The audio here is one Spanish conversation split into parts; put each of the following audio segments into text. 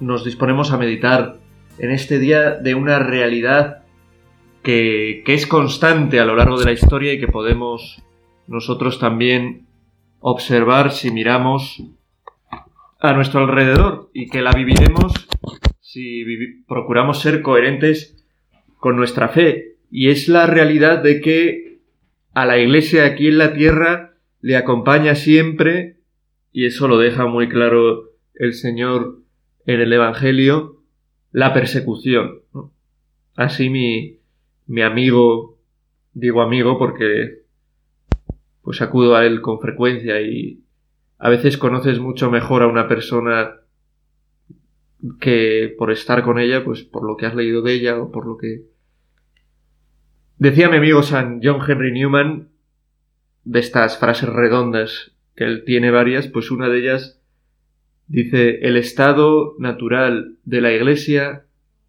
nos disponemos a meditar en este día de una realidad que, que, es constante a lo largo de la historia y que podemos nosotros también observar si miramos a nuestro alrededor y que la viviremos si procuramos ser coherentes con nuestra fe. Y es la realidad de que a la iglesia aquí en la tierra le acompaña siempre, y eso lo deja muy claro el Señor en el Evangelio, la persecución. Así mi, mi amigo, digo amigo porque pues acudo a él con frecuencia y a veces conoces mucho mejor a una persona que por estar con ella, pues por lo que has leído de ella o por lo que... Decía mi amigo San John Henry Newman, de estas frases redondas, que él tiene varias, pues una de ellas dice, el estado natural de la Iglesia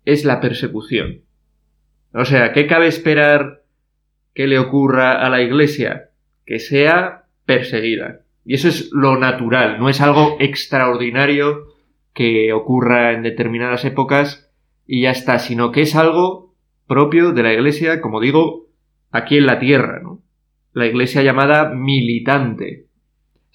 es la persecución. O sea, ¿qué cabe esperar que le ocurra a la Iglesia? Que sea perseguida. Y eso es lo natural, no es algo extraordinario que ocurra en determinadas épocas y ya está, sino que es algo propio de la Iglesia, como digo, aquí en la tierra, ¿no? La Iglesia llamada militante.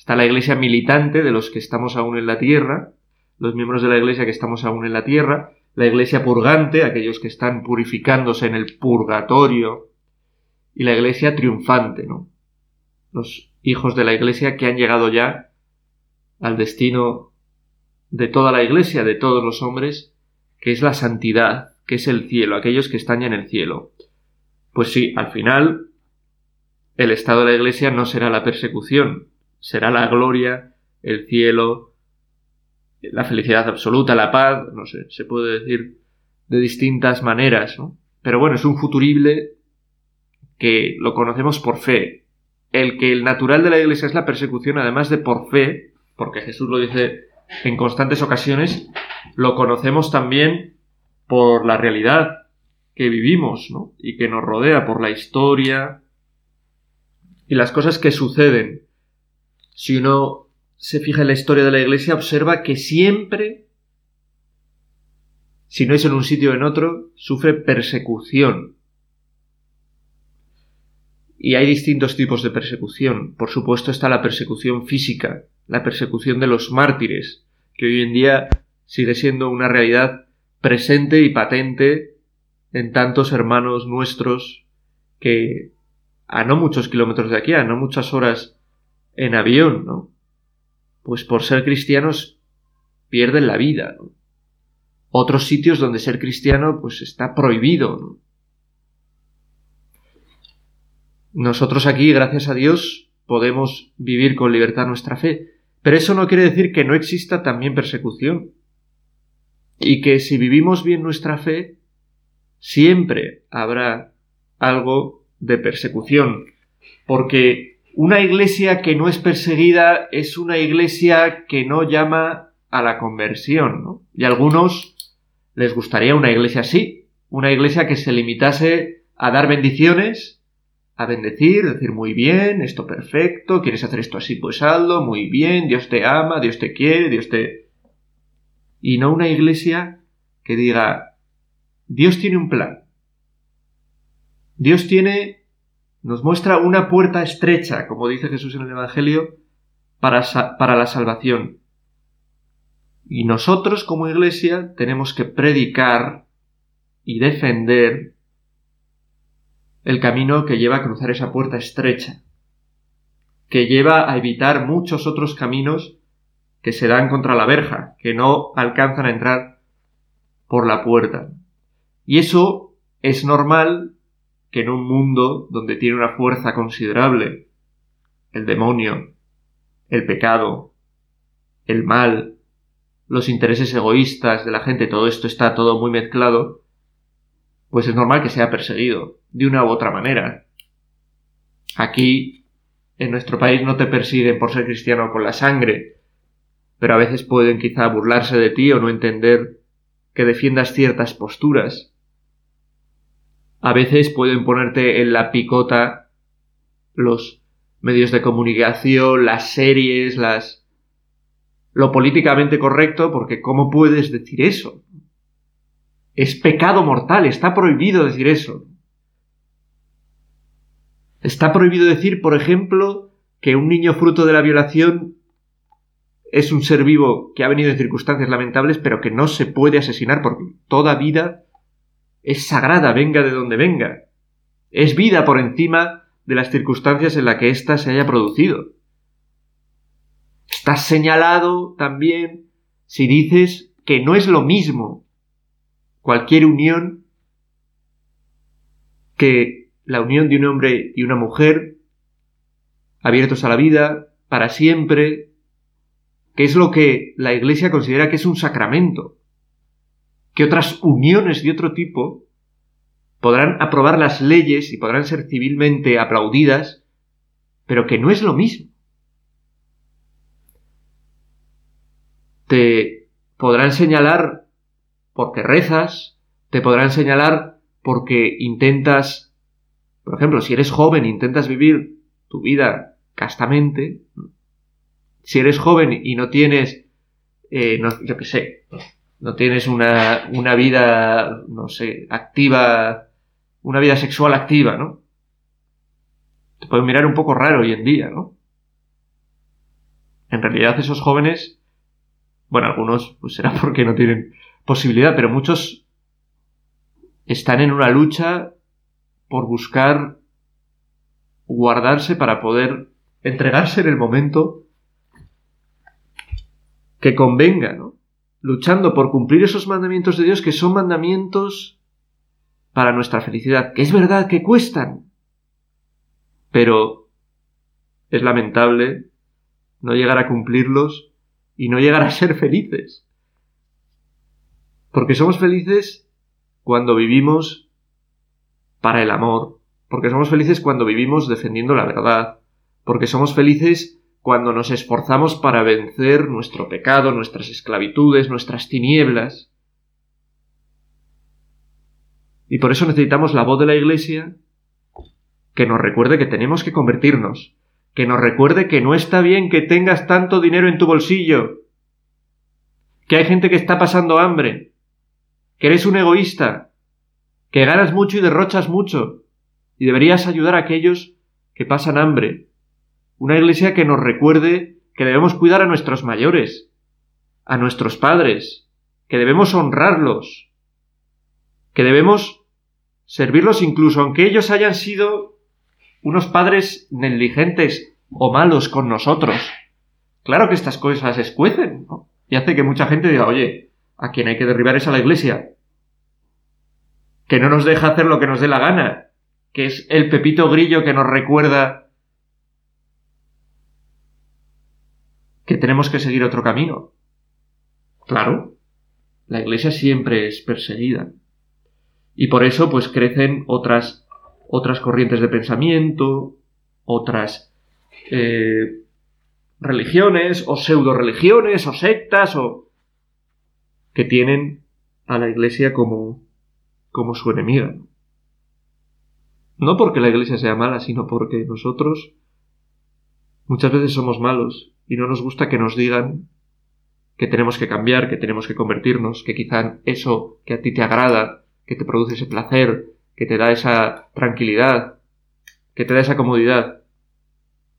Está la Iglesia militante de los que estamos aún en la tierra, los miembros de la Iglesia que estamos aún en la tierra, la Iglesia purgante, aquellos que están purificándose en el purgatorio, y la Iglesia triunfante, ¿no? Los hijos de la Iglesia que han llegado ya al destino de toda la Iglesia, de todos los hombres, que es la santidad, que es el cielo, aquellos que están ya en el cielo. Pues sí, al final, el estado de la Iglesia no será la persecución, será la gloria, el cielo, la felicidad absoluta, la paz, no sé, se puede decir de distintas maneras, ¿no? Pero bueno, es un futurible que lo conocemos por fe, el que el natural de la iglesia es la persecución, además de por fe, porque Jesús lo dice en constantes ocasiones, lo conocemos también por la realidad que vivimos, ¿no? Y que nos rodea, por la historia y las cosas que suceden. Si uno se fija en la historia de la iglesia, observa que siempre, si no es en un sitio o en otro, sufre persecución y hay distintos tipos de persecución. Por supuesto está la persecución física, la persecución de los mártires, que hoy en día sigue siendo una realidad presente y patente en tantos hermanos nuestros que a no muchos kilómetros de aquí, a no muchas horas en avión, ¿no? Pues por ser cristianos pierden la vida, ¿no? Otros sitios donde ser cristiano pues está prohibido, ¿no? Nosotros aquí, gracias a Dios, podemos vivir con libertad nuestra fe, pero eso no quiere decir que no exista también persecución. Y que si vivimos bien nuestra fe, siempre habrá algo de persecución. Porque una iglesia que no es perseguida es una iglesia que no llama a la conversión, ¿no? Y a algunos les gustaría una iglesia así, una iglesia que se limitase a dar bendiciones a bendecir, decir muy bien, esto perfecto, quieres hacer esto así, pues hazlo, muy bien, Dios te ama, Dios te quiere, Dios te... Y no una iglesia que diga, Dios tiene un plan. Dios tiene, nos muestra una puerta estrecha, como dice Jesús en el Evangelio, para, para la salvación. Y nosotros como iglesia tenemos que predicar y defender el camino que lleva a cruzar esa puerta estrecha, que lleva a evitar muchos otros caminos que se dan contra la verja, que no alcanzan a entrar por la puerta. Y eso es normal que en un mundo donde tiene una fuerza considerable, el demonio, el pecado, el mal, los intereses egoístas de la gente, todo esto está todo muy mezclado, pues es normal que sea perseguido, de una u otra manera. Aquí, en nuestro país, no te persiguen por ser cristiano con la sangre, pero a veces pueden quizá burlarse de ti o no entender que defiendas ciertas posturas. A veces pueden ponerte en la picota los medios de comunicación, las series, las lo políticamente correcto, porque ¿cómo puedes decir eso? Es pecado mortal, está prohibido decir eso. Está prohibido decir, por ejemplo, que un niño fruto de la violación es un ser vivo que ha venido en circunstancias lamentables, pero que no se puede asesinar porque toda vida es sagrada, venga de donde venga. Es vida por encima de las circunstancias en las que ésta se haya producido. Estás señalado también si dices que no es lo mismo cualquier unión que la unión de un hombre y una mujer abiertos a la vida para siempre, que es lo que la Iglesia considera que es un sacramento, que otras uniones de otro tipo podrán aprobar las leyes y podrán ser civilmente aplaudidas, pero que no es lo mismo. Te podrán señalar porque rezas, te podrán señalar porque intentas, por ejemplo, si eres joven, intentas vivir tu vida castamente, si eres joven y no tienes, eh, no, yo qué sé, no tienes una, una vida, no sé, activa, una vida sexual activa, ¿no? Te pueden mirar un poco raro hoy en día, ¿no? En realidad esos jóvenes, bueno, algunos pues será porque no tienen posibilidad, pero muchos están en una lucha por buscar guardarse para poder entregarse en el momento que convenga, ¿no? Luchando por cumplir esos mandamientos de Dios que son mandamientos para nuestra felicidad, que es verdad que cuestan, pero es lamentable no llegar a cumplirlos y no llegar a ser felices. Porque somos felices cuando vivimos para el amor, porque somos felices cuando vivimos defendiendo la verdad, porque somos felices cuando nos esforzamos para vencer nuestro pecado, nuestras esclavitudes, nuestras tinieblas. Y por eso necesitamos la voz de la Iglesia que nos recuerde que tenemos que convertirnos, que nos recuerde que no está bien que tengas tanto dinero en tu bolsillo, que hay gente que está pasando hambre, que eres un egoísta, que ganas mucho y derrochas mucho, y deberías ayudar a aquellos que pasan hambre. Una iglesia que nos recuerde que debemos cuidar a nuestros mayores, a nuestros padres, que debemos honrarlos, que debemos servirlos incluso aunque ellos hayan sido unos padres negligentes o malos con nosotros. Claro que estas cosas escuecen, ¿no? Y hace que mucha gente diga, oye, a quien hay que derribar es a la iglesia. Que no nos deja hacer lo que nos dé la gana. Que es el pepito grillo que nos recuerda que tenemos que seguir otro camino. Claro, la iglesia siempre es perseguida. Y por eso pues crecen otras, otras corrientes de pensamiento, otras eh, religiones o pseudo religiones o sectas o que tienen a la iglesia como, como su enemiga. No porque la iglesia sea mala, sino porque nosotros muchas veces somos malos y no nos gusta que nos digan que tenemos que cambiar, que tenemos que convertirnos, que quizá eso que a ti te agrada que te produce ese placer, que te da esa tranquilidad, que te da esa comodidad,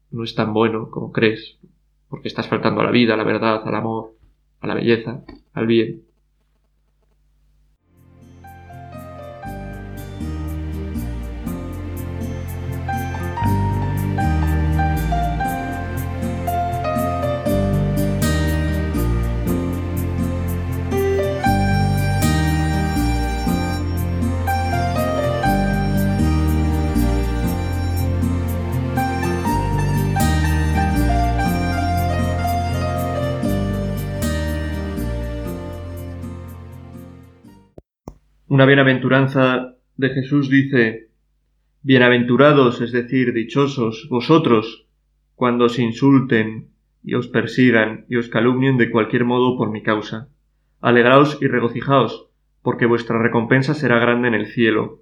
no es tan bueno como crees, porque estás faltando a la vida, a la verdad, al amor, a la belleza, al bien. Una bienaventuranza de Jesús dice, Bienaventurados, es decir, dichosos, vosotros, cuando os insulten y os persigan y os calumnien de cualquier modo por mi causa. Alegraos y regocijaos, porque vuestra recompensa será grande en el cielo,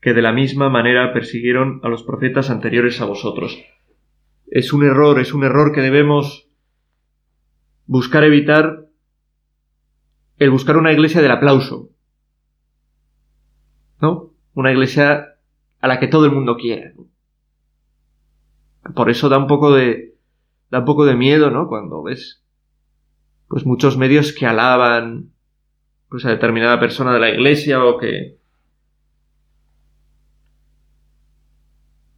que de la misma manera persiguieron a los profetas anteriores a vosotros. Es un error, es un error que debemos buscar evitar el buscar una iglesia del aplauso. ¿No? Una iglesia a la que todo el mundo quiere. Por eso da un poco de da un poco de miedo, ¿no? Cuando ves pues muchos medios que alaban pues a determinada persona de la iglesia o que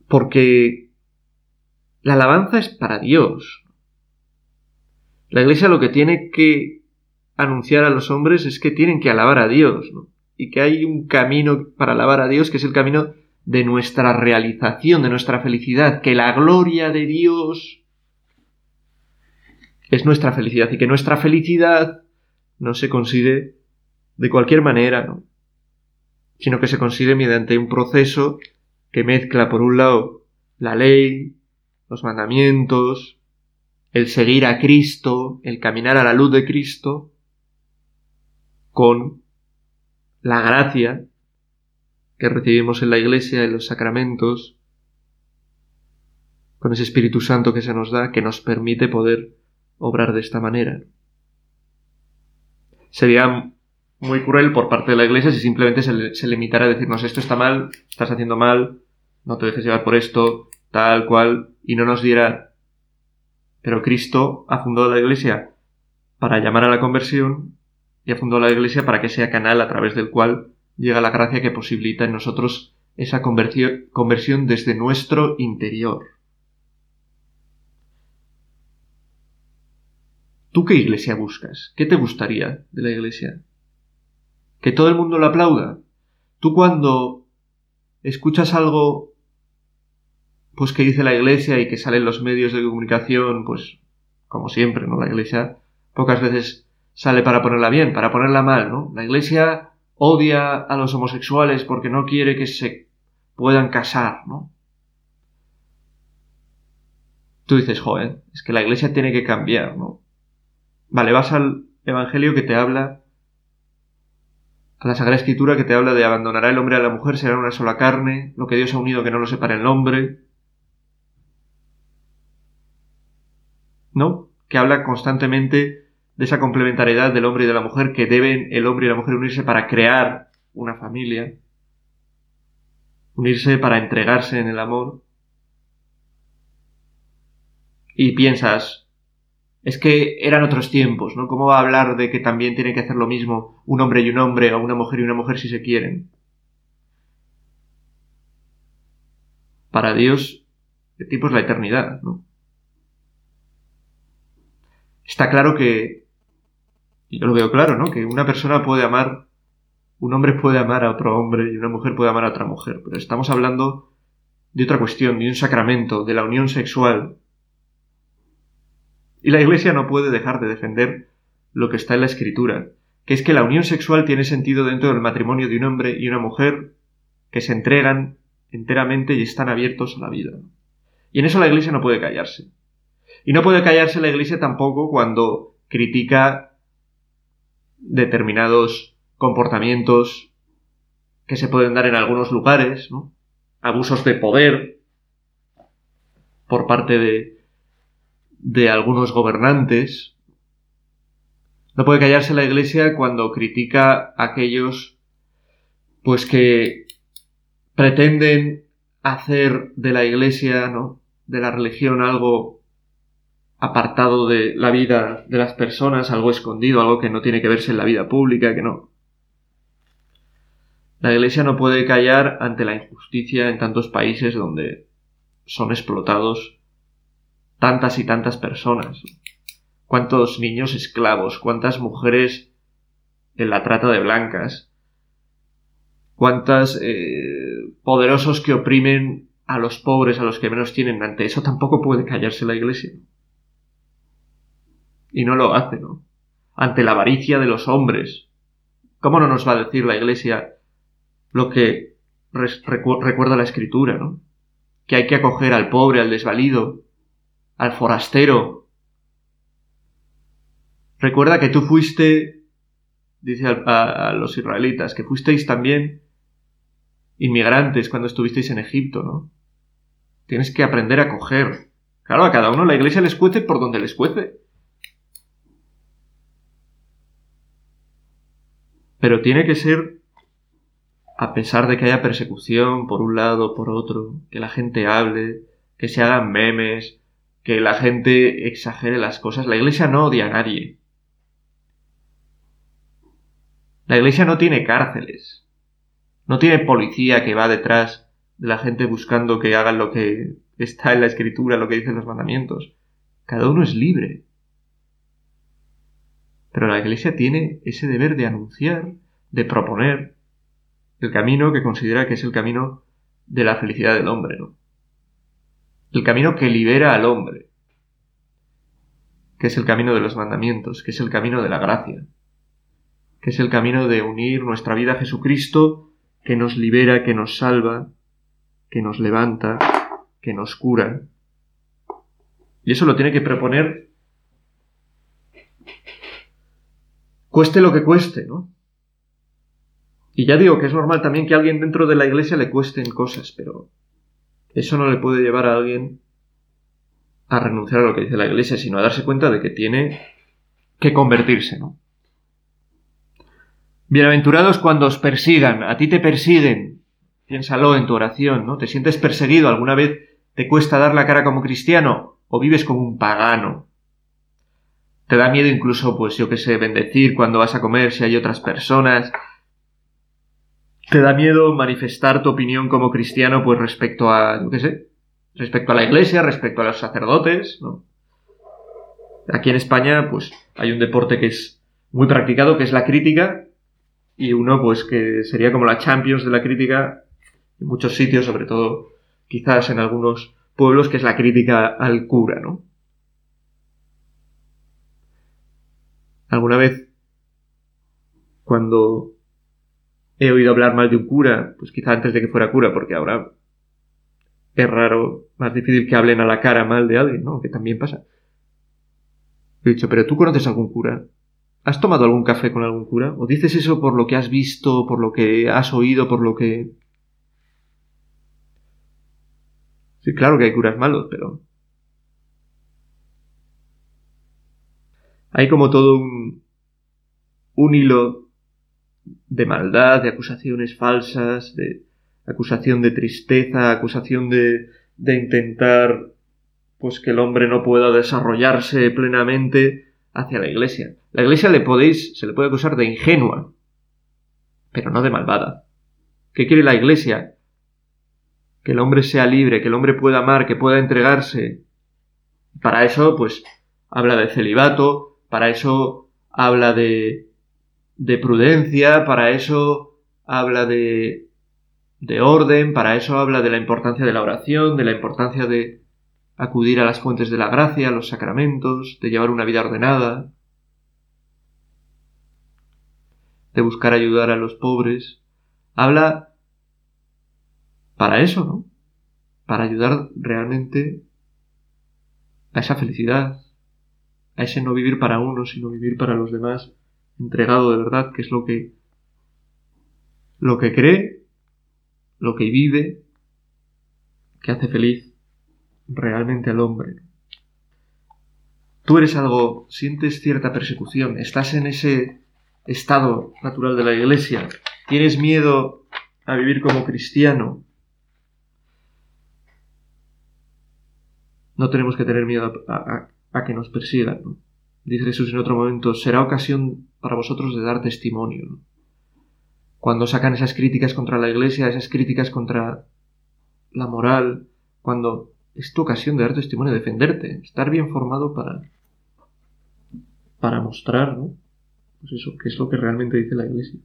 porque la alabanza es para Dios. La iglesia lo que tiene que anunciar a los hombres es que tienen que alabar a Dios, ¿no? Y que hay un camino para alabar a Dios que es el camino de nuestra realización, de nuestra felicidad, que la gloria de Dios es nuestra felicidad y que nuestra felicidad no se consigue de cualquier manera, ¿no? sino que se consigue mediante un proceso que mezcla por un lado la ley, los mandamientos, el seguir a Cristo, el caminar a la luz de Cristo, con la gracia que recibimos en la iglesia, en los sacramentos, con ese Espíritu Santo que se nos da, que nos permite poder obrar de esta manera. Sería muy cruel por parte de la iglesia si simplemente se, limitara a decirnos esto está mal, estás haciendo mal, no te dejes llevar por esto, tal cual, y no nos diera pero Cristo ha fundado la iglesia para llamar a la conversión y ha fundado la iglesia para que sea canal a través del cual llega la gracia que posibilita en nosotros esa conversión desde nuestro interior. ¿Tú qué iglesia buscas? ¿Qué te gustaría de la iglesia? ¿Que todo el mundo lo aplauda? Tú cuando escuchas algo pues que dice la iglesia y que salen los medios de comunicación, pues como siempre, ¿no? La iglesia pocas veces sale para ponerla bien, para ponerla mal, ¿no? La iglesia odia a los homosexuales porque no quiere que se puedan casar, ¿no? Tú dices, joder, es que la iglesia tiene que cambiar, ¿no? Vale, vas al Evangelio que te habla, a la Sagrada Escritura que te habla de abandonará el hombre a la mujer, será una sola carne, lo que Dios ha unido que no lo separe el hombre, ¿no? Que habla constantemente de esa complementariedad del hombre y de la mujer, que deben el hombre y la mujer unirse para crear una familia, unirse para entregarse en el amor. Y piensas, es que eran otros tiempos, ¿no? ¿Cómo va a hablar de que también tiene que hacer lo mismo un hombre y un hombre, o una mujer y una mujer si se quieren? Para Dios, el tiempo es la eternidad, ¿no? está claro que, yo lo veo claro, ¿no? Que una persona puede amar, un hombre puede amar a otro hombre y una mujer puede amar a otra mujer, pero estamos hablando de otra cuestión, de un sacramento, de la unión sexual. Y la Iglesia no puede dejar de defender lo que está en la Escritura, que es que la unión sexual tiene sentido dentro del matrimonio de un hombre y una mujer que se entregan enteramente y están abiertos a la vida. Y en eso la Iglesia no puede callarse. Y no puede callarse la Iglesia tampoco cuando critica determinados comportamientos que se pueden dar en algunos lugares, ¿no? abusos de poder por parte de, de algunos gobernantes. No puede callarse la Iglesia cuando critica a aquellos pues que pretenden hacer de la Iglesia, ¿no? de la religión algo apartado de la vida de las personas, algo escondido, algo que no tiene que verse en la vida pública, que no. La Iglesia no puede callar ante la injusticia en tantos países donde son explotados tantas y tantas personas. Cuántos niños esclavos, cuántas mujeres en la trata de blancas, cuántos eh, poderosos que oprimen a los pobres, a los que menos tienen. Ante eso tampoco puede callarse la Iglesia. Y no lo hace, ¿no? Ante la avaricia de los hombres, ¿Cómo no nos va a decir la Iglesia lo que recuerda la Escritura, ¿no? Que hay que acoger al pobre, al desvalido, al forastero. Recuerda que tú fuiste, dice a, los israelitas, que fuisteis también inmigrantes cuando estuvisteis en Egipto, ¿no? Tienes que aprender a acoger. Claro, a cada uno la iglesia les cuece por donde les cuece. Pero tiene que ser a pesar de que haya persecución por un lado, por otro, que la gente hable, que se hagan memes, que la gente exagere las cosas, la iglesia no odia a nadie. La iglesia no tiene cárceles, no tiene policía que va detrás de la gente buscando que hagan lo que está en la escritura, lo que dicen los mandamientos. Cada uno es libre. Pero la iglesia tiene ese deber de anunciar, de proponer, el camino que considera que es el camino de la felicidad del hombre, ¿no? El camino que libera al hombre, que es el camino de los mandamientos, que es el camino de la gracia, que es el camino de unir nuestra vida a Jesucristo, que nos libera, que nos salva, que nos levanta, que nos cura. Y eso lo tiene que proponer cueste lo que cueste, ¿no? Y ya digo que es normal también que a alguien dentro de la iglesia le cuesten cosas, pero eso no le puede llevar a alguien a renunciar a lo que dice la iglesia, sino a darse cuenta de que tiene que convertirse, ¿no? Bienaventurados cuando os persigan, a ti te persiguen. Piénsalo en tu oración, ¿no? ¿Te sientes perseguido? ¿Alguna vez te cuesta dar la cara como cristiano? ¿O vives como un pagano? ¿Te da miedo incluso, pues yo qué sé, bendecir cuando vas a comer si hay otras personas? ¿Te da miedo manifestar tu opinión como cristiano, pues respecto a, yo qué sé, respecto a la iglesia, respecto a los sacerdotes, ¿no? Aquí en España, pues hay un deporte que es muy practicado, que es la crítica, y uno, pues que sería como la Champions de la crítica en muchos sitios, sobre todo quizás en algunos pueblos, que es la crítica al cura, ¿no? ¿Alguna vez, cuando he oído hablar mal de un cura, pues quizá antes de que fuera cura, porque ahora es raro, más difícil que hablen a la cara mal de alguien, ¿no? Que también pasa. He dicho, pero tú conoces algún cura. ¿Has tomado algún café con algún cura? ¿O dices eso por lo que has visto, por lo que has oído, por lo que... Sí, claro que hay curas malos, pero... Hay como todo un, un hilo de maldad, de acusaciones falsas, de acusación de tristeza, acusación de, de intentar pues que el hombre no pueda desarrollarse plenamente hacia la iglesia. La iglesia le podéis, se le puede acusar de ingenua, pero no de malvada. ¿Qué quiere la iglesia? Que el hombre sea libre, que el hombre pueda amar, que pueda entregarse. Para eso, pues, habla de celibato, para eso habla de, de prudencia, para eso habla de, de orden, para eso habla de la importancia de la oración, de la importancia de acudir a las fuentes de la gracia, a los sacramentos, de llevar una vida ordenada, de buscar ayudar a los pobres. Habla para eso, ¿no? Para ayudar realmente a esa felicidad, a ese no vivir para uno, sino vivir para los demás entregado de verdad, que es lo que lo que cree, lo que vive, que hace feliz realmente al hombre. Tú eres algo, sientes cierta persecución, estás en ese estado natural de la iglesia, tienes miedo a vivir como cristiano. No tenemos que tener miedo a, a que nos persigan. ¿no? dice Jesús en otro momento, será ocasión para vosotros de dar testimonio. Cuando sacan esas críticas contra la iglesia, esas críticas contra la moral, cuando es tu ocasión de dar testimonio, de defenderte, estar bien formado para, para mostrar, ¿no? Pues eso, qué es lo que realmente dice la iglesia.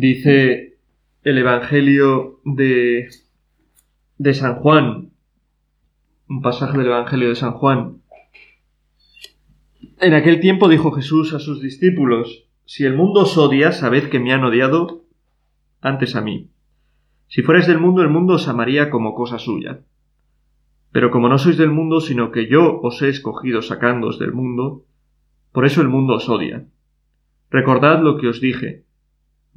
Dice el Evangelio de, de San Juan, un pasaje del Evangelio de San Juan. En aquel tiempo dijo Jesús a sus discípulos, Si el mundo os odia, sabed que me han odiado antes a mí. Si fuerais del mundo, el mundo os amaría como cosa suya. Pero como no sois del mundo, sino que yo os he escogido sacándoos del mundo, por eso el mundo os odia. Recordad lo que os dije.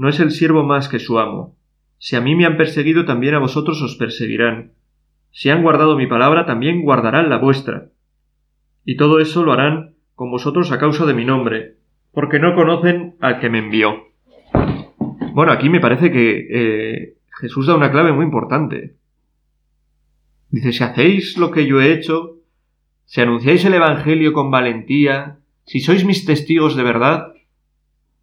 No es el siervo más que su amo. Si a mí me han perseguido, también a vosotros os perseguirán. Si han guardado mi palabra, también guardarán la vuestra. Y todo eso lo harán con vosotros a causa de mi nombre, porque no conocen al que me envió. Bueno, aquí me parece que eh, Jesús da una clave muy importante. Dice, si hacéis lo que yo he hecho, si anunciáis el Evangelio con valentía, si sois mis testigos de verdad,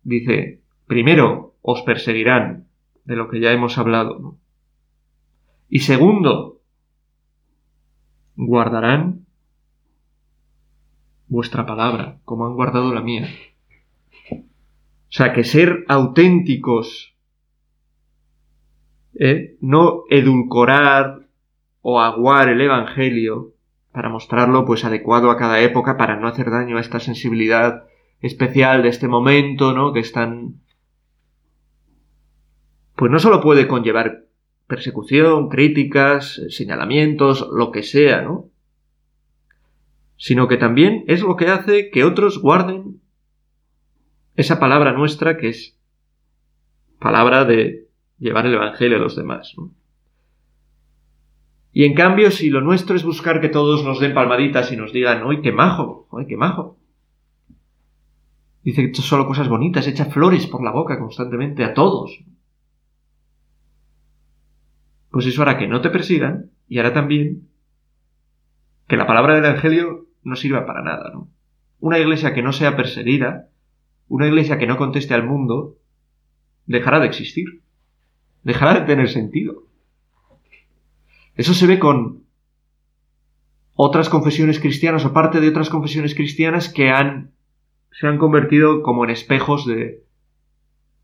dice, primero os perseguirán, de lo que ya hemos hablado. Y segundo, guardarán vuestra palabra, como han guardado la mía. O sea, que ser auténticos, ¿eh? no edulcorar o aguar el Evangelio para mostrarlo pues adecuado a cada época para no hacer daño a esta sensibilidad especial de este momento, ¿no? Que están pues no solo puede conllevar persecución, críticas, señalamientos, lo que sea, ¿no? Sino que también es lo que hace que otros guarden esa palabra nuestra que es palabra de llevar el Evangelio a los demás. ¿no? Y en cambio, si lo nuestro es buscar que todos nos den palmaditas y nos digan, ¡ay, qué majo! ¡ay, qué majo! Dice que solo cosas bonitas, echa flores por la boca constantemente a todos pues eso hará que no te persigan y hará también que la palabra del Evangelio no sirva para nada, ¿no? Una iglesia que no sea perseguida, una iglesia que no conteste al mundo, dejará de existir, dejará de tener sentido. Eso se ve con otras confesiones cristianas o parte de otras confesiones cristianas que han, se han convertido como en espejos de,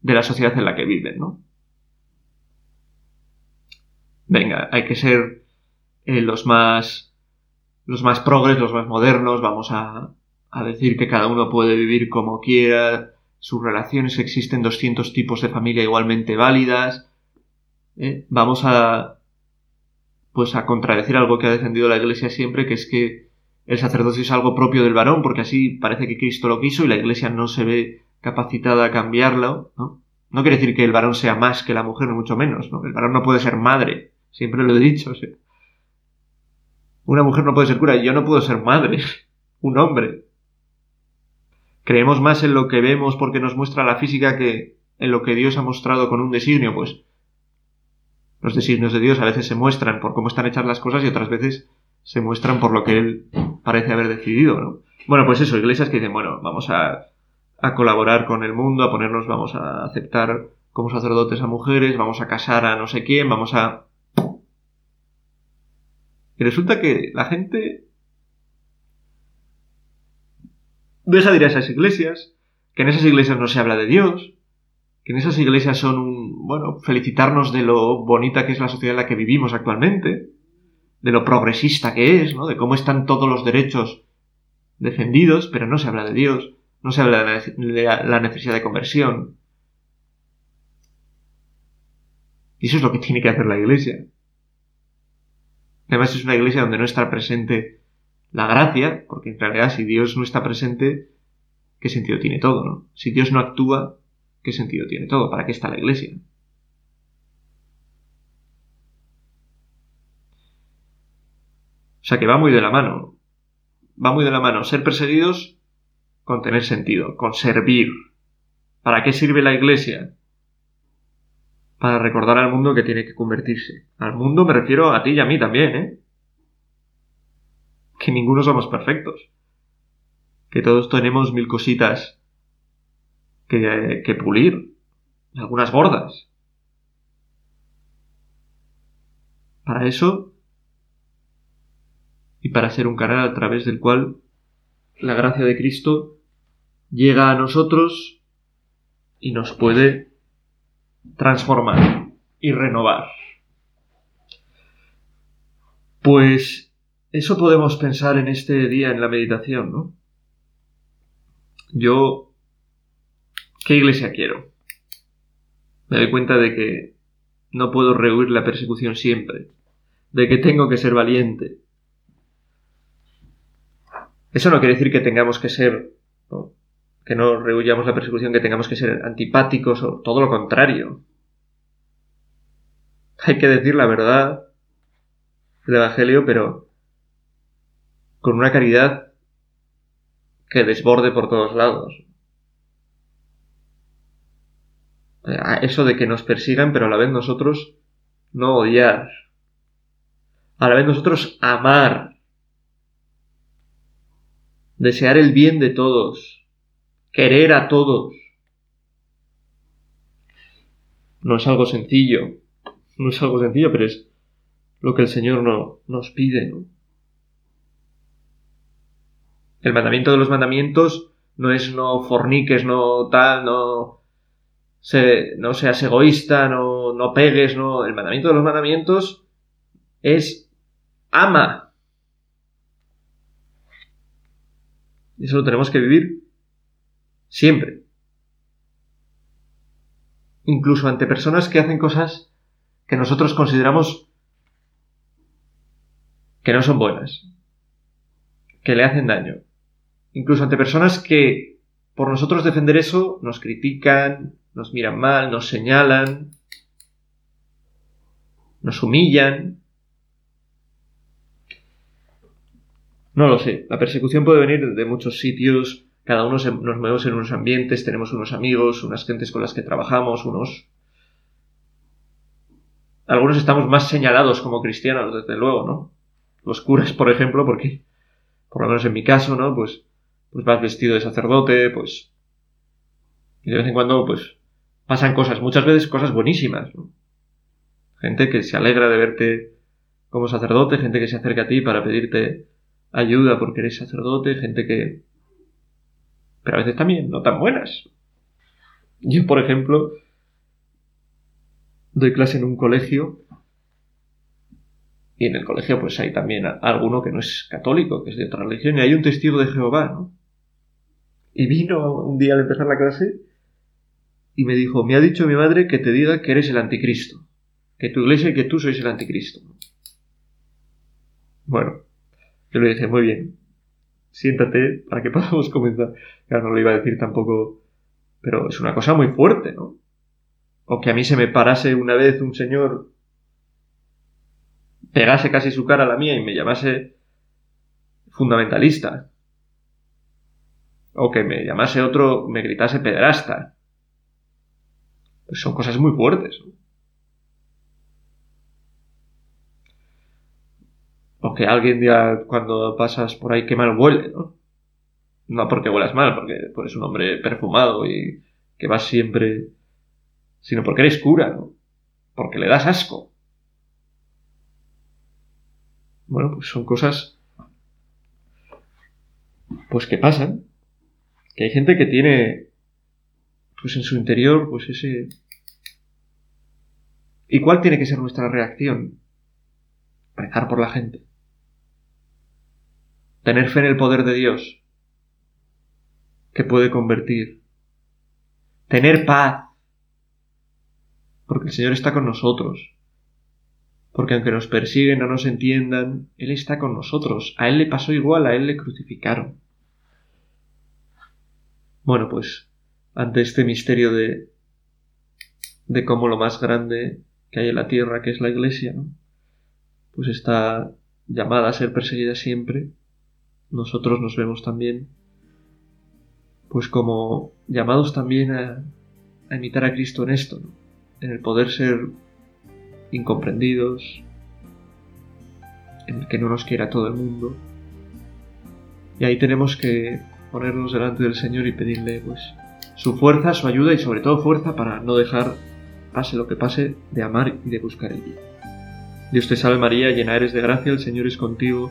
de la sociedad en la que viven, ¿no? Venga, hay que ser eh, los más los más progres, los más modernos, vamos a, a decir que cada uno puede vivir como quiera, sus relaciones, existen 200 tipos de familia igualmente válidas, ¿eh? vamos a pues a contradecir algo que ha defendido la Iglesia siempre, que es que el sacerdocio es algo propio del varón, porque así parece que Cristo lo quiso y la Iglesia no se ve capacitada a cambiarlo, ¿no? No quiere decir que el varón sea más que la mujer, mucho menos, ¿no? El varón no puede ser madre, Siempre lo he dicho. Una mujer no puede ser cura, yo no puedo ser madre. Un hombre. Creemos más en lo que vemos porque nos muestra la física que en lo que Dios ha mostrado con un designio, pues los designios de Dios a veces se muestran por cómo están hechas las cosas y otras veces se muestran por lo que Él parece haber decidido, ¿no? Bueno, pues eso, iglesias que dicen, bueno, vamos a, a colaborar con el mundo, a ponernos, vamos a aceptar como sacerdotes a mujeres, vamos a casar a no sé quién, vamos a y resulta que la gente ves a ir a esas iglesias, que en esas iglesias no se habla de Dios, que en esas iglesias son un, bueno, felicitarnos de lo bonita que es la sociedad en la que vivimos actualmente, de lo progresista que es, ¿no? De cómo están todos los derechos defendidos, pero no se habla de Dios, no se habla de la necesidad de conversión. Y eso es lo que tiene que hacer la iglesia. Además es una iglesia donde no está presente la gracia, porque en realidad si Dios no está presente, ¿qué sentido tiene todo, no? Si Dios no actúa, ¿qué sentido tiene todo? ¿Para qué está la iglesia? O sea que va muy de la mano. Va muy de la mano ser perseguidos con tener sentido, con servir. ¿Para qué sirve la iglesia? Para recordar al mundo que tiene que convertirse. Al mundo me refiero a ti y a mí también, ¿eh? Que ninguno somos perfectos. Que todos tenemos mil cositas que, pulir. Algunas gordas. Para eso y para ser un canal a través del cual la gracia de Cristo llega a nosotros y nos puede transformar y renovar. Pues eso podemos pensar en este día en la meditación, ¿no? Yo, ¿qué iglesia quiero? Me doy cuenta de que no puedo rehuir la persecución siempre, de que tengo que ser valiente. Eso no quiere decir que tengamos que ser, que no rehuyamos la persecución, que tengamos que ser antipáticos o todo lo contrario. Hay que decir la verdad del Evangelio, pero con una caridad que desborde por todos lados. Eso de que nos persigan, pero a la vez nosotros no odiar. A la vez nosotros amar. Desear el bien de todos. Querer a todos. No es algo sencillo. No es algo sencillo, pero es lo que el Señor no, nos pide, ¿no? El mandamiento de los mandamientos no es no forniques, no tal, no, no seas egoísta, no, no pegues, no. El mandamiento de los mandamientos es ama. Y eso lo tenemos que vivir siempre. Incluso ante personas que hacen cosas que nosotros consideramos que no son buenas, que le hacen daño incluso ante personas que por nosotros defender eso nos critican, nos miran mal, nos señalan, nos humillan. No lo sé, la persecución puede venir de muchos sitios, cada uno nos movemos en unos ambientes, tenemos unos amigos, unas gentes con las que trabajamos, unos... Algunos estamos más señalados como cristianos, desde luego, ¿no? Los curas, por ejemplo, porque, por lo menos en mi caso, ¿no? Pues pues vas vestido de sacerdote, pues... Y de vez en cuando, pues, pasan cosas, muchas veces cosas buenísimas, ¿no? Gente que se alegra de verte como sacerdote, gente que se acerca a ti para pedirte ayuda porque eres sacerdote, gente que... Pero a veces también no tan buenas. Yo, por ejemplo, doy clase en un colegio y en el colegio pues hay también alguno que no es católico, que es de otra religión, y hay un testigo de Jehová, ¿no? Y vino un día al empezar la clase y me dijo, me ha dicho mi madre que te diga que eres el anticristo, que tu iglesia y que tú sois el anticristo. Bueno, yo le dije, muy bien, siéntate para que podamos comenzar. Claro, no lo iba a decir tampoco, pero es una cosa muy fuerte, ¿no? O que a mí se me parase una vez un señor, pegase casi su cara a la mía y me llamase fundamentalista o que me llamase otro, me gritase pederasta. Pues son cosas muy fuertes. O que alguien diga cuando pasas por ahí que mal huele, ¿no? No porque huelas mal, porque eres un hombre perfumado y que vas siempre, sino porque eres cura, ¿no? Porque le das asco. Bueno, pues son cosas pues que pasan que hay gente que tiene, pues en su interior, pues ese... ¿Y cuál tiene que ser nuestra reacción? Rezar por la gente. Tener fe en el poder de Dios, que puede convertir. Tener paz, porque el Señor está con nosotros. Porque aunque nos persiguen, no nos entiendan, Él está con nosotros. A Él le pasó igual, a Él le crucificaron. Bueno, pues ante este misterio de, de cómo lo más grande que hay en la tierra, que es la Iglesia, ¿no? pues está llamada a ser perseguida siempre, nosotros nos vemos también, pues como llamados también a, imitar a Cristo en esto, en el poder ser incomprendidos, en el que no nos quiera todo el mundo. Y ahí tenemos que ponernos delante del Señor y pedirle pues su fuerza, su ayuda y sobre todo fuerza para no dejar, pase lo que pase, de amar y de buscar el bien. Dios te salve María, llena eres de gracia, el Señor es contigo,